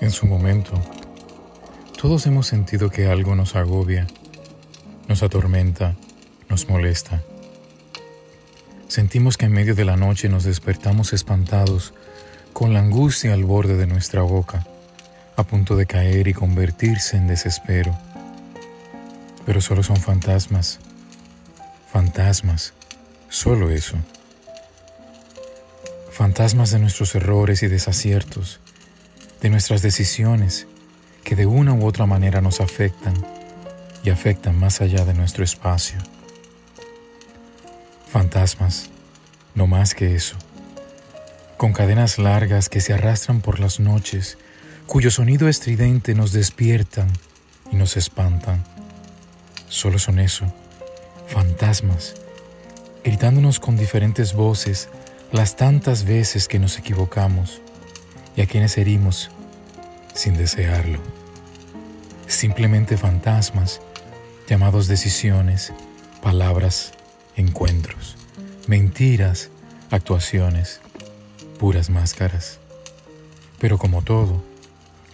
En su momento, todos hemos sentido que algo nos agobia, nos atormenta, nos molesta. Sentimos que en medio de la noche nos despertamos espantados, con la angustia al borde de nuestra boca, a punto de caer y convertirse en desespero. Pero solo son fantasmas, fantasmas, solo eso. Fantasmas de nuestros errores y desaciertos, de nuestras decisiones que de una u otra manera nos afectan y afectan más allá de nuestro espacio. Fantasmas, no más que eso, con cadenas largas que se arrastran por las noches, cuyo sonido estridente nos despiertan y nos espantan. Solo son eso, fantasmas, gritándonos con diferentes voces las tantas veces que nos equivocamos a quienes herimos sin desearlo. Simplemente fantasmas llamados decisiones, palabras, encuentros, mentiras, actuaciones, puras máscaras. Pero como todo,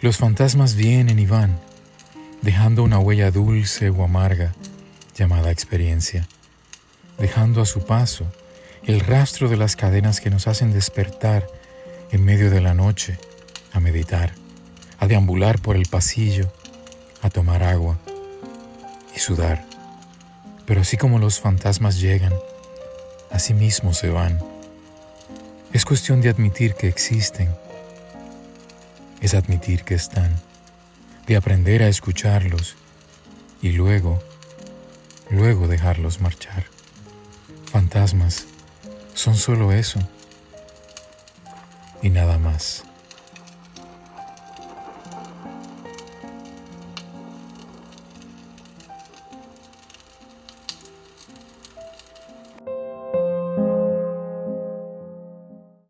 los fantasmas vienen y van, dejando una huella dulce o amarga llamada experiencia, dejando a su paso el rastro de las cadenas que nos hacen despertar en medio de la noche, a meditar, a deambular por el pasillo, a tomar agua y sudar. Pero así como los fantasmas llegan, así mismo se van. Es cuestión de admitir que existen. Es admitir que están. De aprender a escucharlos y luego, luego dejarlos marchar. Fantasmas son solo eso y nada más.